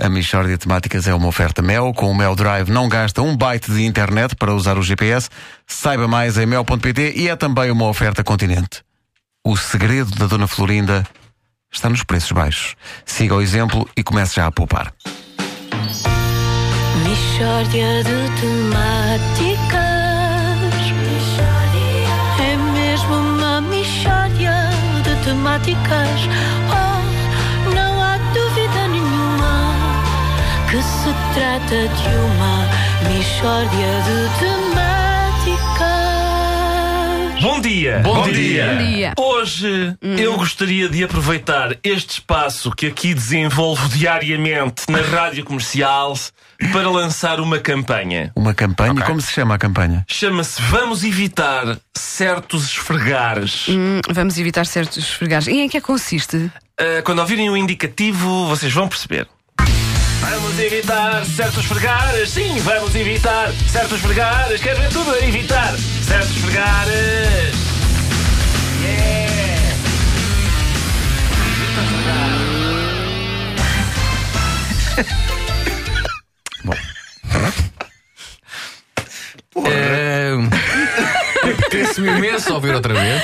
A Michórdia de Temáticas é uma oferta Mel. Com o Mel Drive não gasta um byte de internet para usar o GPS. Saiba mais em mel.pt e é também uma oferta Continente. O segredo da Dona Florinda está nos preços baixos. Siga o exemplo e comece já a poupar. Mishória de temáticas É mesmo uma mishória de temáticas se trata de uma mishória de temáticas Bom dia! Bom dia. Bom dia. Hoje eu gostaria de aproveitar este espaço que aqui desenvolvo diariamente na rádio comercial para lançar uma campanha. Uma campanha. Como se chama a campanha? Chama-se Vamos Evitar Certos Esfregares. Hum, vamos evitar certos esfregares. E em que é que consiste? Ah, quando ouvirem o indicativo, vocês vão perceber. Vamos evitar certos esfregares, sim, vamos evitar certos esfregares. Quero ver tudo a evitar certos esfregares. Yeah! Apetece-me imenso ouvir outra vez.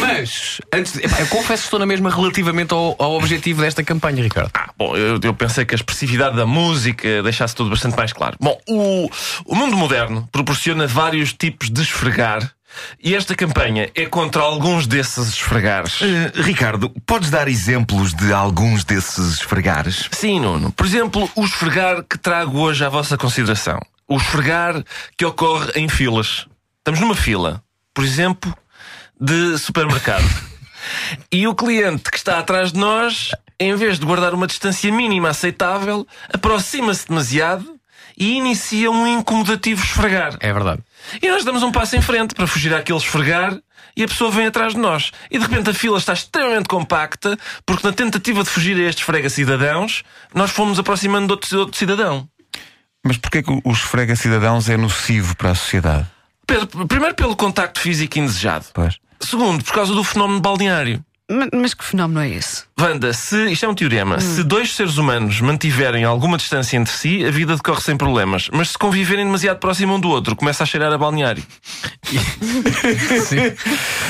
Mas, antes de, epá, eu confesso que estou na mesma relativamente ao, ao objetivo desta campanha, Ricardo. Ah, bom, eu, eu pensei que a expressividade da música deixasse tudo bastante mais claro. Bom, o, o mundo moderno proporciona vários tipos de esfregar. E esta campanha é contra alguns desses esfregares. Eh, Ricardo, podes dar exemplos de alguns desses esfregares? Sim, Nuno. Por exemplo, o esfregar que trago hoje à vossa consideração. O esfregar que ocorre em filas. Estamos numa fila, por exemplo, de supermercado. e o cliente que está atrás de nós, em vez de guardar uma distância mínima aceitável, aproxima-se demasiado e inicia um incomodativo esfregar. É verdade. E nós damos um passo em frente para fugir àquele esfregar e a pessoa vem atrás de nós. E de repente a fila está extremamente compacta porque na tentativa de fugir a estes frega-cidadãos, nós fomos aproximando de outro, de outro cidadão. Mas porquê que o esfrega cidadãos é nocivo para a sociedade? Pedro, primeiro pelo contacto físico indesejado. Pois. Segundo, por causa do fenómeno balneário. Ma- Mas que fenómeno é esse? Wanda, se, isto é um teorema, se dois seres humanos mantiverem alguma distância entre si, a vida decorre sem problemas. Mas se conviverem demasiado próximo um do outro, começa a cheirar a balneário. Sim.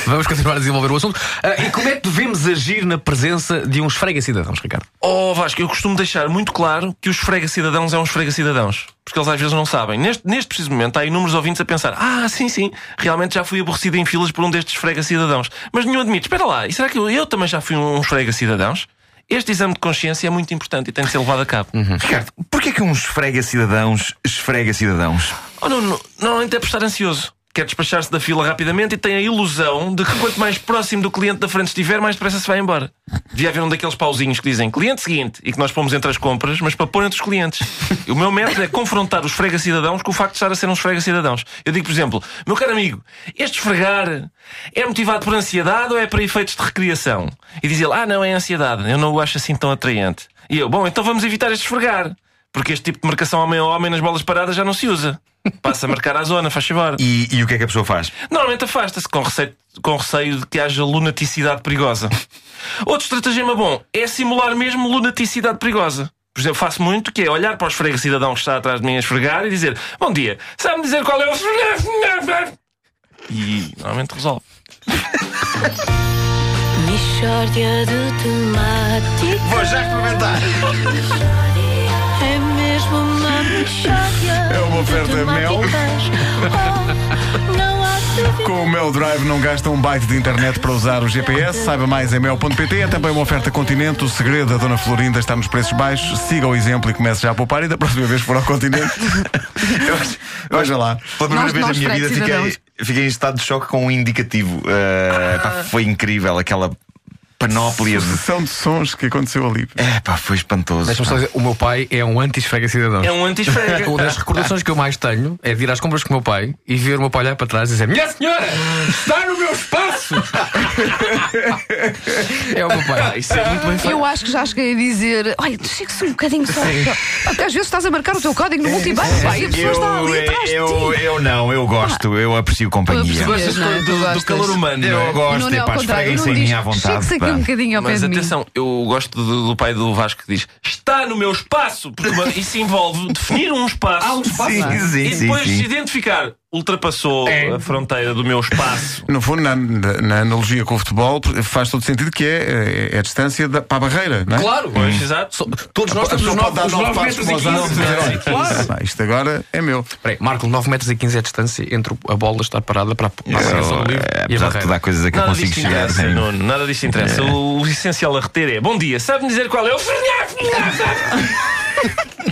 Vamos continuar a desenvolver o assunto. Ah, e como é que devemos agir na presença de uns frega-cidadãos, Ricardo? Oh Vasco, eu costumo deixar muito claro que os esfrega-cidadãos é um esfrega-cidadãos. Porque eles às vezes não sabem. Neste, neste preciso momento há inúmeros ouvintes a pensar: ah, sim, sim, realmente já fui aborrecido em filas por um destes esfrega-cidadãos. Mas nenhum admite: espera lá, e será que eu, eu também já fui um esfrega-cidadãos? Este exame de consciência é muito importante e tem de ser levado a cabo. Ricardo, porquê que um esfrega cidadãos esfrega cidadãos? Oh, não, não, normalmente é por estar ansioso. Quer despachar-se da fila rapidamente e tem a ilusão de que quanto mais próximo do cliente da frente estiver, mais depressa se vai embora. Devia haver um daqueles pauzinhos que dizem cliente seguinte e que nós pomos entre as compras, mas para pôr entre os clientes. E o meu método é confrontar os esfrega-cidadãos com o facto de estar a ser uns esfrega-cidadãos. Eu digo, por exemplo, meu caro amigo, este esfregar é motivado por ansiedade ou é para efeitos de recriação? E diz ele, ah, não, é ansiedade, eu não o acho assim tão atraente. E eu, bom, então vamos evitar este esfregar. Porque este tipo de marcação homem a homem nas bolas paradas já não se usa. Passa a marcar à zona, faz favor. E, e o que é que a pessoa faz? Normalmente afasta-se com receio, com receio de que haja lunaticidade perigosa. Outro estratagema bom é simular mesmo lunaticidade perigosa. Por exemplo, faço muito que é olhar para o esfrega cidadão que está atrás de mim a esfregar e dizer: Bom dia, sabe-me dizer qual é o. E normalmente resolve. De temáticas Vou já experimentar. É mesmo uma mishória É uma oferta Mel. Com o Mel Drive não gasta um byte de internet para usar o GPS. Saiba mais em mel.pt. É também uma oferta Continente. O segredo da Dona Florinda está nos preços baixos. Siga o exemplo e comece já a poupar. E da próxima vez que for ao Continente, veja lá. Pela primeira Nós- vez nós na minha vida fiquei, fiquei em estado de choque com um indicativo. Uh, pá, foi incrível aquela panóplia de. Sucessão de sons que aconteceu ali. É pá, foi espantoso. Deixa-me só dizer, o meu pai é um anti-esfrega-cidadãos. É um anti-esfrega. Uma das recordações que eu mais tenho é de ir às compras com o meu pai e ver o meu pai olhar para trás e dizer: Minha senhora, está no meu espaço! é o meu pai. Isso é muito bem feito. Eu acho que já cheguei a dizer: Olha, tu chega-se um bocadinho só. Porque às vezes estás a marcar o teu código no multibanco pá, e a pessoa está ali Eu, atrás eu, eu não, eu gosto, eu aprecio companhia. Tu Gostas Não, do, calor humano, é? Eu gosto, é é pá, esfreguem-se em mim à vontade. Um bocadinho ao pé Mas de mim. atenção, eu gosto do, do pai do Vasco que diz: está no meu espaço, porque uma- isso envolve definir um espaço. Um espaço. Sim, sim, e depois sim. se identificar, ultrapassou É. a fronteira do meu espaço. No fundo, na, na- na analogia com o futebol, faz todo sentido que é, é a distância da- para a barreira, não é? Claro, Pois, exato. So- Todos nós A temos os pessoa pode 9 dar os nove nove passos metros e para os anos e 15. dizer, olha, Claro. isto agora é meu. Peraí, Marco, 9 metros e 15 é a distância entre a bola estar parada para a marcação Eu, do livro eh, e a apesar de barreira. tudo, há coisas a que eu Nada consigo disto chegar interessa, sem. Nuno, nada disto interessa. O, o essencial a reter é: Bom dia, sabe-me dizer qual é o.